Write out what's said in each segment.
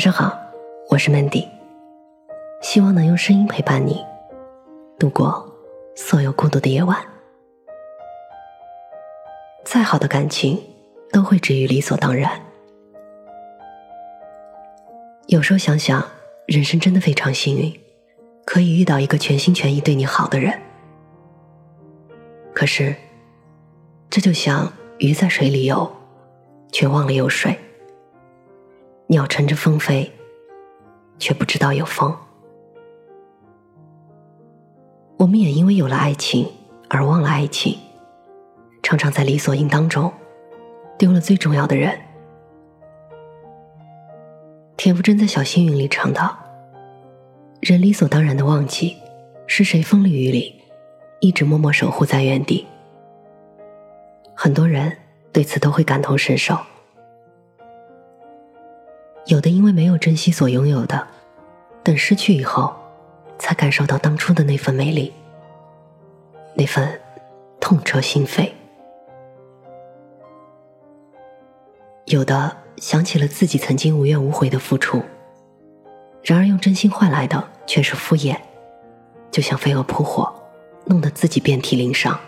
晚上好，我是 Mandy，希望能用声音陪伴你度过所有孤独的夜晚。再好的感情都会止于理所当然。有时候想想，人生真的非常幸运，可以遇到一个全心全意对你好的人。可是，这就像鱼在水里游，却忘了有水；鸟乘着风飞，却不知道有风。我们也因为有了爱情而忘了爱情，常常在理所应当中丢了最重要的人。田馥甄在《小幸运》里唱道：“人理所当然的忘记，是谁风里雨里。”一直默默守护在原地，很多人对此都会感同身受。有的因为没有珍惜所拥有的，等失去以后，才感受到当初的那份美丽，那份痛彻心扉。有的想起了自己曾经无怨无悔的付出，然而用真心换来的却是敷衍，就像飞蛾扑火。弄得自己遍体鳞伤。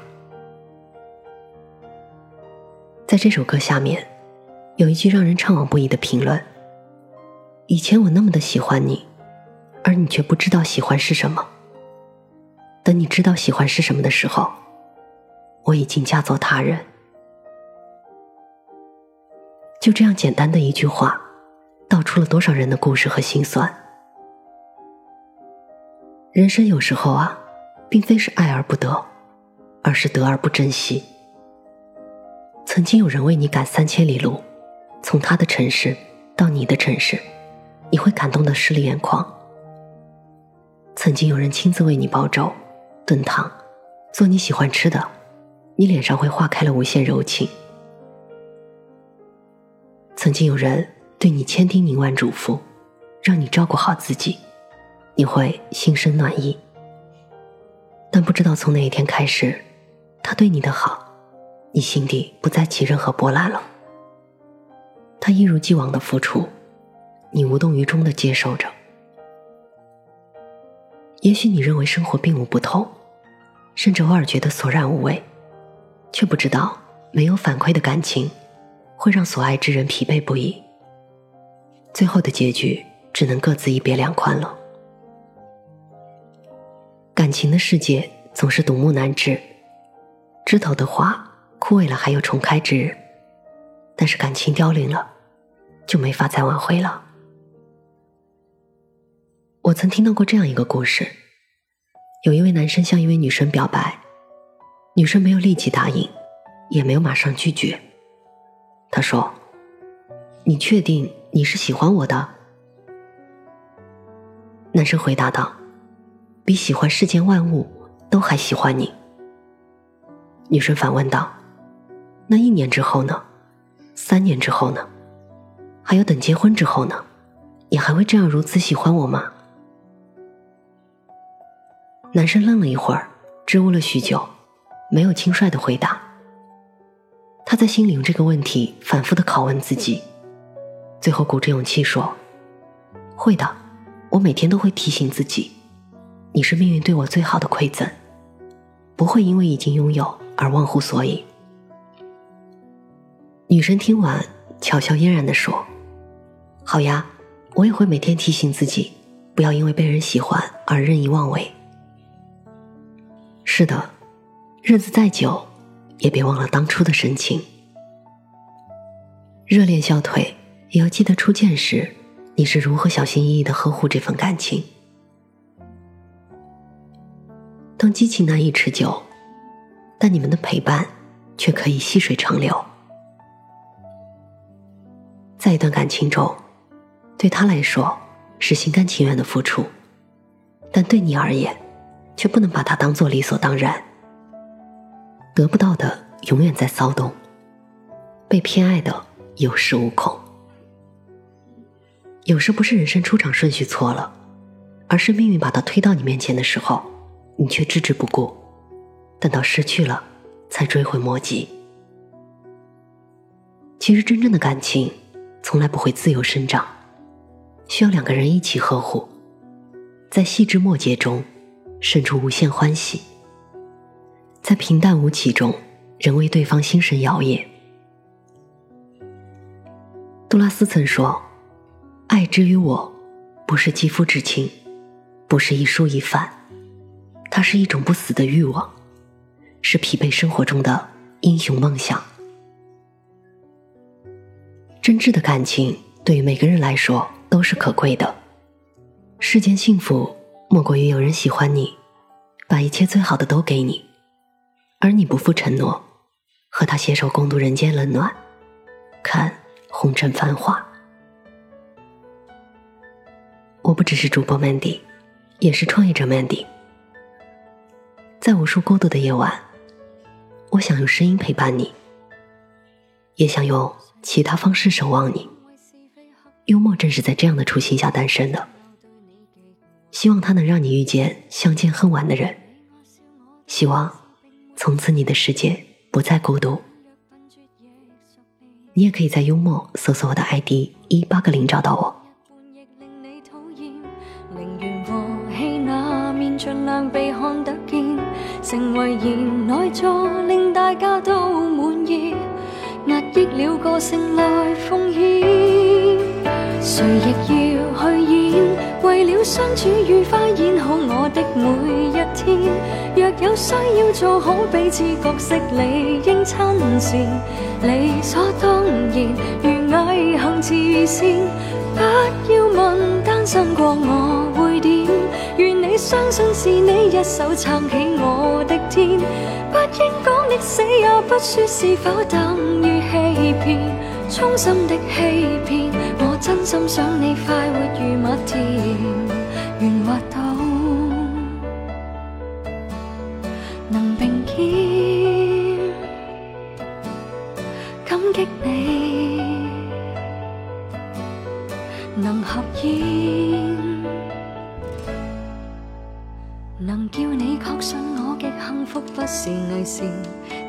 在这首歌下面，有一句让人怅惘不已的评论：“以前我那么的喜欢你，而你却不知道喜欢是什么。等你知道喜欢是什么的时候，我已经嫁作他人。”就这样简单的一句话，道出了多少人的故事和心酸。人生有时候啊。并非是爱而不得，而是得而不珍惜。曾经有人为你赶三千里路，从他的城市到你的城市，你会感动的湿了眼眶。曾经有人亲自为你煲粥、炖汤，做你喜欢吃的，你脸上会化开了无限柔情。曾经有人对你千叮咛万嘱咐，让你照顾好自己，你会心生暖意。但不知道从哪一天开始，他对你的好，你心底不再起任何波澜了。他一如既往的付出，你无动于衷的接受着。也许你认为生活并无不同，甚至偶尔觉得索然无味，却不知道没有反馈的感情，会让所爱之人疲惫不已。最后的结局只能各自一别两宽了。感情的世界总是独木难支，枝头的花枯萎了还有重开之日，但是感情凋零了，就没法再挽回了。我曾听到过这样一个故事：有一位男生向一位女生表白，女生没有立即答应，也没有马上拒绝。他说：“你确定你是喜欢我的？”男生回答道。比喜欢世间万物都还喜欢你。女生反问道：“那一年之后呢？三年之后呢？还有等结婚之后呢？你还会这样如此喜欢我吗？”男生愣了一会儿，支吾了许久，没有轻率的回答。他在心里用这个问题反复的拷问自己，最后鼓着勇气说：“会的，我每天都会提醒自己。”你是命运对我最好的馈赠，不会因为已经拥有而忘乎所以。女生听完，巧笑嫣然的说：“好呀，我也会每天提醒自己，不要因为被人喜欢而任意妄为。是的，日子再久，也别忘了当初的深情。热恋消退，也要记得初见时，你是如何小心翼翼的呵护这份感情。”当激情难以持久，但你们的陪伴却可以细水长流。在一段感情中，对他来说是心甘情愿的付出，但对你而言，却不能把它当做理所当然。得不到的永远在骚动，被偏爱的有恃无恐。有时不是人生出场顺序错了，而是命运把它推到你面前的时候。你却置之不顾，等到失去了，才追悔莫及。其实，真正的感情从来不会自由生长，需要两个人一起呵护，在细枝末节中渗出无限欢喜，在平淡无奇中仍为对方心神摇曳。杜拉斯曾说：“爱之于我，不是肌肤之亲，不是一蔬一饭，它是一种不死的欲望，是疲惫生活中的英雄梦想。”真挚的感情对于每个人来说都是可贵的。世间幸福莫过于有人喜欢你，把一切最好的都给你，而你不负承诺，和他携手共度人间冷暖，看红尘繁华。我不只是主播 Mandy，也是创业者 Mandy。在无数孤独的夜晚，我想用声音陪伴你，也想用。其他方式守望你，幽默正是在这样的初心下诞生的。希望它能让你遇见相见恨晚的人，希望从此你的世界不再孤独。你也可以在幽默搜索我的 ID 一八个零找到我。谁亦要去演，为了相处愉快演好我的每一天。若有需要做好彼此角色，理应亲善，理所当然。如毅行慈善，不要问单身过我会点。愿你相信是你一手撑起我的天，不应讲的死也不说是否等于。欺骗，衷心的欺骗，真心想你快活如蜜甜，圆滑到能并肩，感激你能合烟，能叫你确信我极幸福，不是伪善，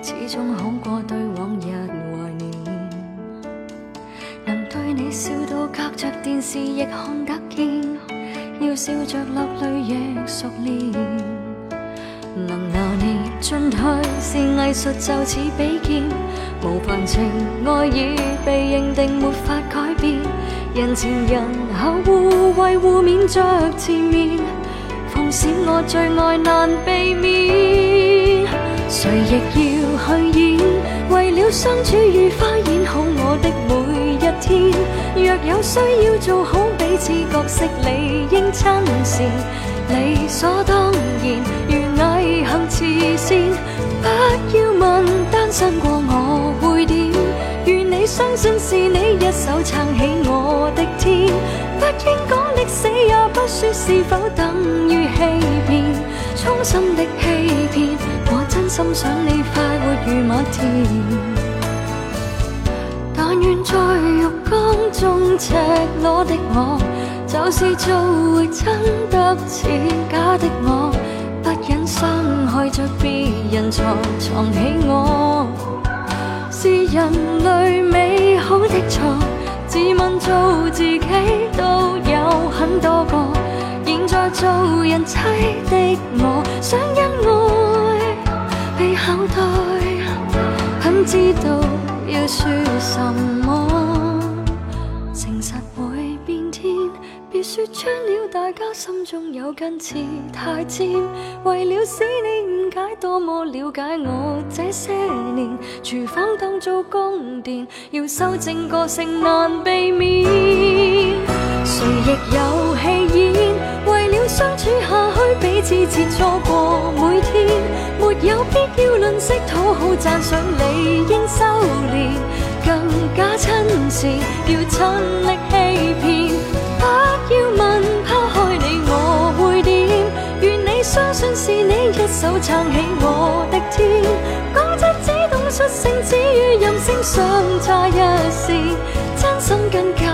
始终好过对往日怀念。你笑到隔着电视亦看得见，要笑着落泪亦熟练。能拿捏进退是艺术，就似比肩。无凡情爱已被认定没法改变，人前人后互为互勉着前面，奉闪我最爱难避免。谁亦要去演，了相处如花演好我的每一天。若有需要做好彼此角色，理应亲善，理所当然。如毅行慈善，不要问单身过我会点。愿你相信是你一手撑起我的天，不应讲的死也不说是否等于欺骗，衷心的欺骗。心想你快活如蜜甜。但愿在浴缸中赤裸的我，就是做回真得似假的我，不忍伤害着别人藏藏起我，是人类美好的错。自问做自己都有很多个，现在做人妻的我，想因爱被口袋，很知道。要说什么？诚实会变天，别说穿了，大家心中有根刺太尖。为了使你误解，多么了解我这些年。厨房当做宫殿，要修正个性难避免。谁亦有戏演，为了相处下去，彼此切磋，有必要吝惜讨好赞赏，理应修炼，更加亲善，要亲力欺骗。不要问抛开你我会点，愿你相信是你一手撑起我的天。讲真，只懂率性，只与任性，相差一线，真心更介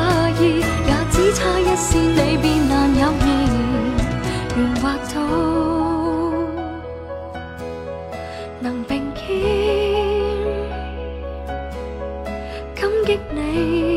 意，也只差一线，你便难有面圆滑到感激